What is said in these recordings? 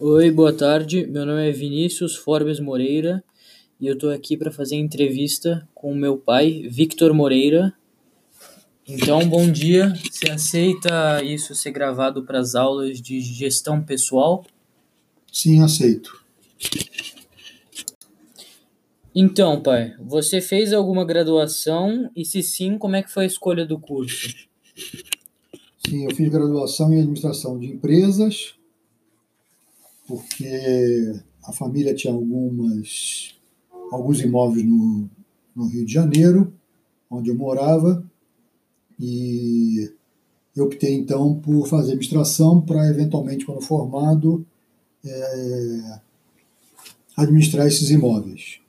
Oi, boa tarde. Meu nome é Vinícius Forbes Moreira e eu estou aqui para fazer entrevista com meu pai, Victor Moreira. Então, bom dia. Você aceita isso ser gravado para as aulas de gestão pessoal? Sim, aceito. Então, pai, você fez alguma graduação e se sim, como é que foi a escolha do curso? Sim, eu fiz graduação em administração de empresas porque a família tinha algumas, alguns imóveis no, no Rio de Janeiro, onde eu morava, e eu optei então por fazer administração para, eventualmente, quando formado, é, administrar esses imóveis.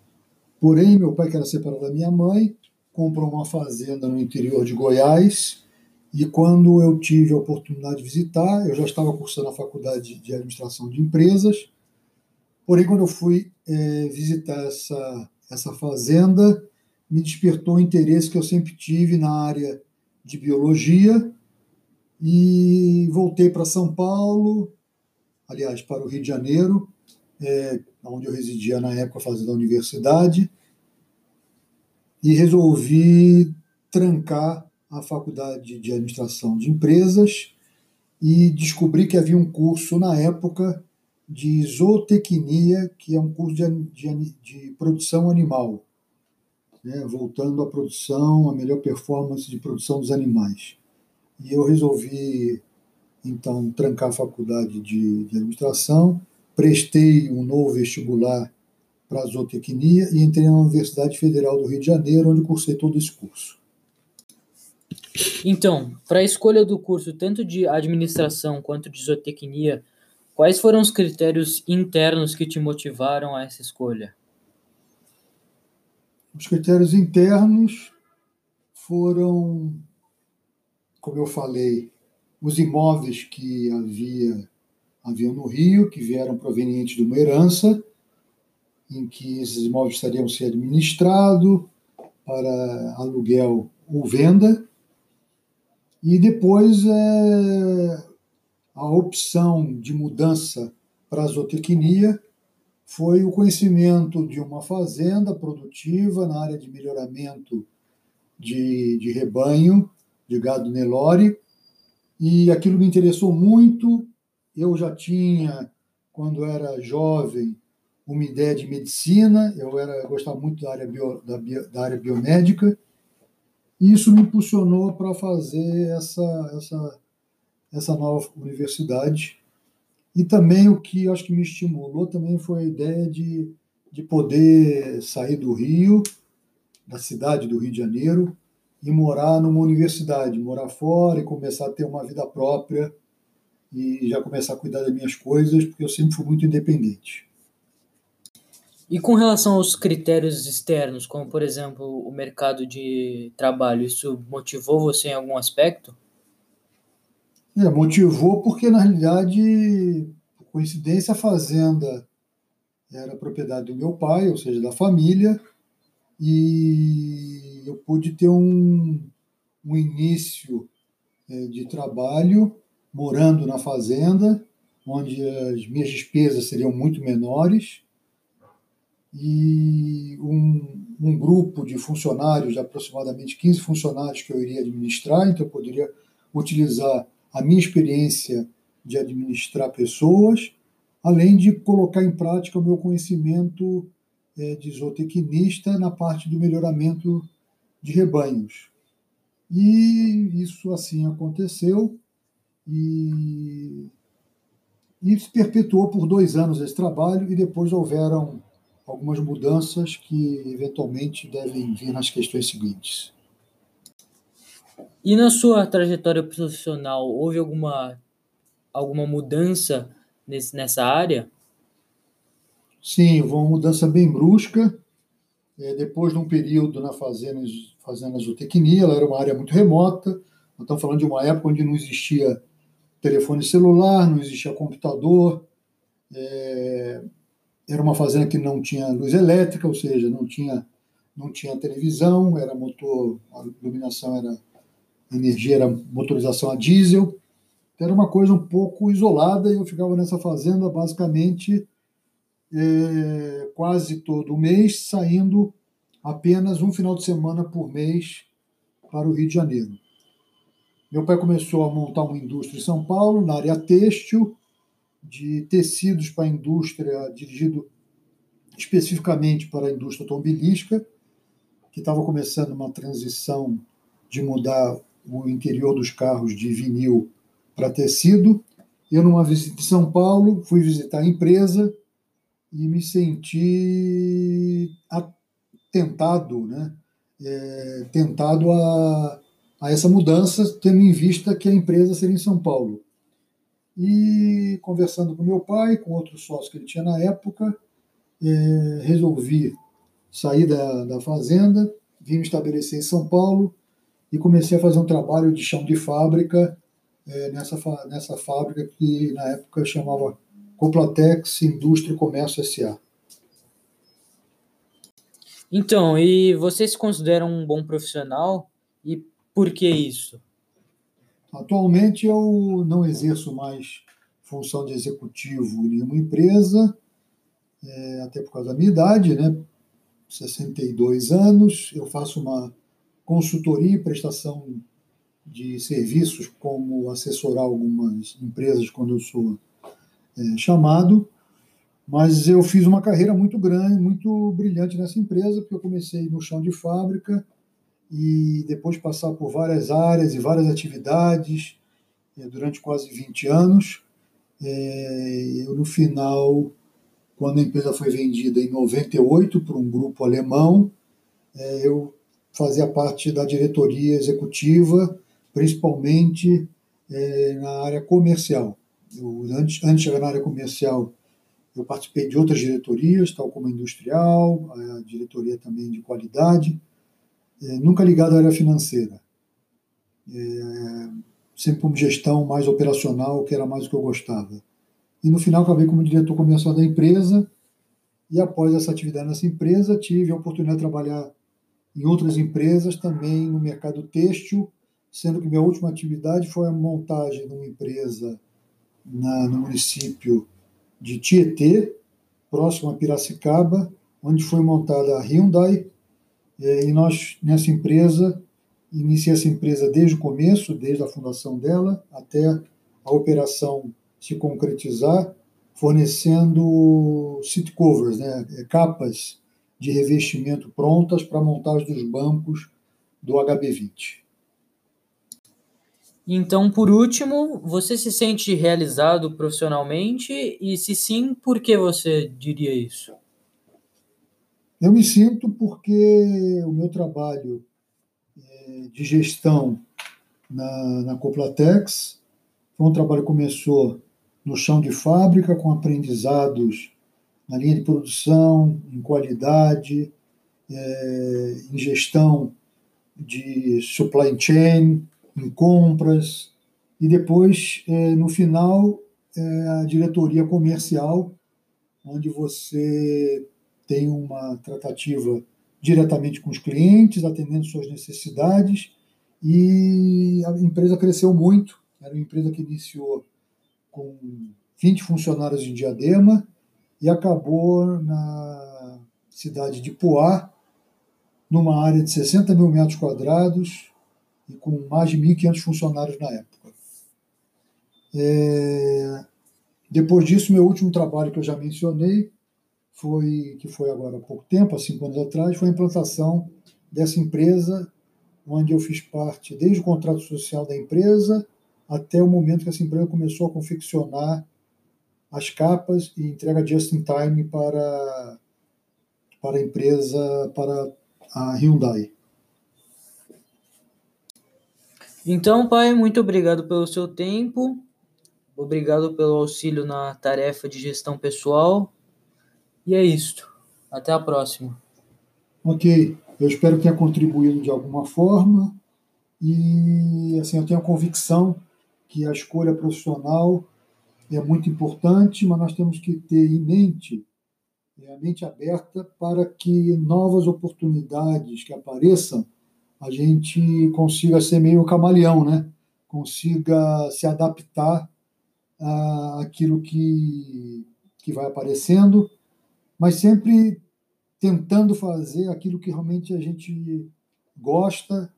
Porém, meu pai, que era separado da minha mãe, comprou uma fazenda no interior de Goiás e quando eu tive a oportunidade de visitar, eu já estava cursando a faculdade de administração de empresas. Porém, quando eu fui é, visitar essa, essa fazenda, me despertou o interesse que eu sempre tive na área de biologia e voltei para São Paulo, aliás, para o Rio de Janeiro, é, onde eu residia na época fazendo a universidade, e resolvi trancar a faculdade de administração de empresas e descobri que havia um curso na época de zootecnia, que é um curso de, de, de produção animal, né, voltando à produção, a melhor performance de produção dos animais. E eu resolvi, então, trancar a faculdade de, de administração, prestei um novo vestibular para zootecnia e entrei na Universidade Federal do Rio de Janeiro, onde cursei todo esse curso. Então, para a escolha do curso tanto de administração quanto de zootecnia, quais foram os critérios internos que te motivaram a essa escolha? Os critérios internos foram, como eu falei, os imóveis que havia havia no Rio, que vieram provenientes de uma herança, em que esses imóveis estariam sendo administrados para aluguel ou venda, e depois é, a opção de mudança para a zootecnia foi o conhecimento de uma fazenda produtiva na área de melhoramento de, de rebanho, de gado Nelore, e aquilo me interessou muito. Eu já tinha, quando era jovem, uma ideia de medicina, eu era gostava muito da área, bio, da, da área biomédica, isso me impulsionou para fazer essa, essa, essa nova universidade. E também o que acho que me estimulou também foi a ideia de, de poder sair do Rio, da cidade do Rio de Janeiro, e morar numa universidade, morar fora e começar a ter uma vida própria e já começar a cuidar das minhas coisas, porque eu sempre fui muito independente. E com relação aos critérios externos, como por exemplo o mercado de trabalho, isso motivou você em algum aspecto? É, motivou porque na realidade, por coincidência, a fazenda era propriedade do meu pai, ou seja, da família, e eu pude ter um, um início é, de trabalho morando na fazenda, onde as minhas despesas seriam muito menores e um, um, grupo de funcionários, de aproximadamente 15 funcionários que eu iria administrar, então eu poderia utilizar a minha experiência de administrar pessoas, além de colocar em prática o meu conhecimento é, de zootecnista na parte do melhoramento de rebanhos. E isso assim aconteceu e, e se perpetuou por dois anos esse trabalho e depois houveram algumas mudanças que eventualmente devem vir nas questões seguintes. E na sua trajetória profissional, houve alguma, alguma mudança nesse, nessa área? Sim, uma mudança bem brusca. É, depois de um período na fazenda, fazenda zootecnia, ela era uma área muito remota. Nós estamos falando de uma época onde não existia telefone celular, não existia computador. É, era uma fazenda que não tinha luz elétrica, ou seja, não tinha, não tinha televisão, era motor, a iluminação era, a energia era motorização a diesel. Era uma coisa um pouco isolada e eu ficava nessa fazenda basicamente é, quase todo mês, saindo apenas um final de semana por mês para o Rio de Janeiro. Meu pai começou a montar uma indústria em São Paulo, na área têxtil, de tecidos para a indústria, dirigido especificamente para a indústria automobilística, que estava começando uma transição de mudar o interior dos carros de vinil para tecido. Eu, numa visita em São Paulo, fui visitar a empresa e me senti tentado, né? É, tentado a, a essa mudança, tendo em vista que a empresa seria em São Paulo. E conversando com meu pai, com outros sócios que ele tinha na época, é, resolvi sair da, da fazenda, vim me estabelecer em São Paulo e comecei a fazer um trabalho de chão de fábrica é, nessa, nessa fábrica que na época chamava Coplatex Indústria e Comércio S.A. Então, e você se considera um bom profissional? E por que isso? Atualmente eu não exerço mais função de executivo em nenhuma empresa, é, até por causa da minha idade, né? 62 anos. Eu faço uma consultoria e prestação de serviços, como assessorar algumas empresas quando eu sou é, chamado. Mas eu fiz uma carreira muito grande, muito brilhante nessa empresa, porque eu comecei no chão de fábrica e depois de passar por várias áreas e várias atividades é, durante quase 20 anos. É, eu, no final, quando a empresa foi vendida em 98 para um grupo alemão, é, eu fazia parte da diretoria executiva, principalmente na área comercial. Eu, antes, antes de chegar na área comercial, eu participei de outras diretorias, tal como a industrial, a diretoria também de qualidade, é, nunca ligado à área financeira. É, sempre como gestão mais operacional, que era mais o que eu gostava. E no final acabei como diretor comercial da empresa, e após essa atividade nessa empresa, tive a oportunidade de trabalhar em outras empresas, também no mercado têxtil, sendo que minha última atividade foi a montagem de uma empresa na, no município de Tietê, próximo a Piracicaba, onde foi montada a Hyundai, é, e nós, nessa empresa, iniciei essa empresa desde o começo, desde a fundação dela, até a operação se concretizar, fornecendo seat covers, né, é, capas de revestimento prontas para montagem dos bancos do HB20. Então, por último, você se sente realizado profissionalmente? E se sim, por que você diria isso? Eu me sinto porque o meu trabalho é, de gestão na, na Coplatex foi um trabalho que começou no chão de fábrica, com aprendizados na linha de produção, em qualidade, é, em gestão de supply chain, em compras, e depois, é, no final, é, a diretoria comercial, onde você tem uma tratativa diretamente com os clientes, atendendo suas necessidades, e a empresa cresceu muito. Era uma empresa que iniciou com 20 funcionários em Diadema e acabou na cidade de Poá, numa área de 60 mil metros quadrados e com mais de 1.500 funcionários na época. É... Depois disso, meu último trabalho que eu já mencionei foi que foi agora há pouco tempo, há cinco anos atrás, foi a implantação dessa empresa, onde eu fiz parte desde o contrato social da empresa até o momento que essa empresa começou a confeccionar as capas e entrega just in time para para a empresa, para a Hyundai. Então, pai, muito obrigado pelo seu tempo. Obrigado pelo auxílio na tarefa de gestão pessoal e é isto. Até a próxima. Ok. Eu espero que tenha contribuído de alguma forma. E assim, eu tenho a convicção que a escolha profissional é muito importante, mas nós temos que ter em mente, é, a mente aberta para que novas oportunidades que apareçam, a gente consiga ser meio camaleão, né? consiga se adaptar àquilo que, que vai aparecendo, mas sempre tentando fazer aquilo que realmente a gente gosta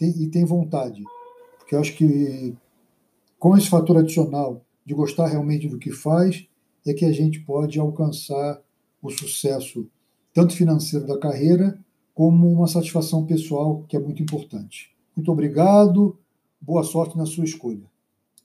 e tem vontade. Porque eu acho que com esse fator adicional de gostar realmente do que faz, é que a gente pode alcançar o sucesso, tanto financeiro da carreira, como uma satisfação pessoal, que é muito importante. Muito obrigado, boa sorte na sua escolha.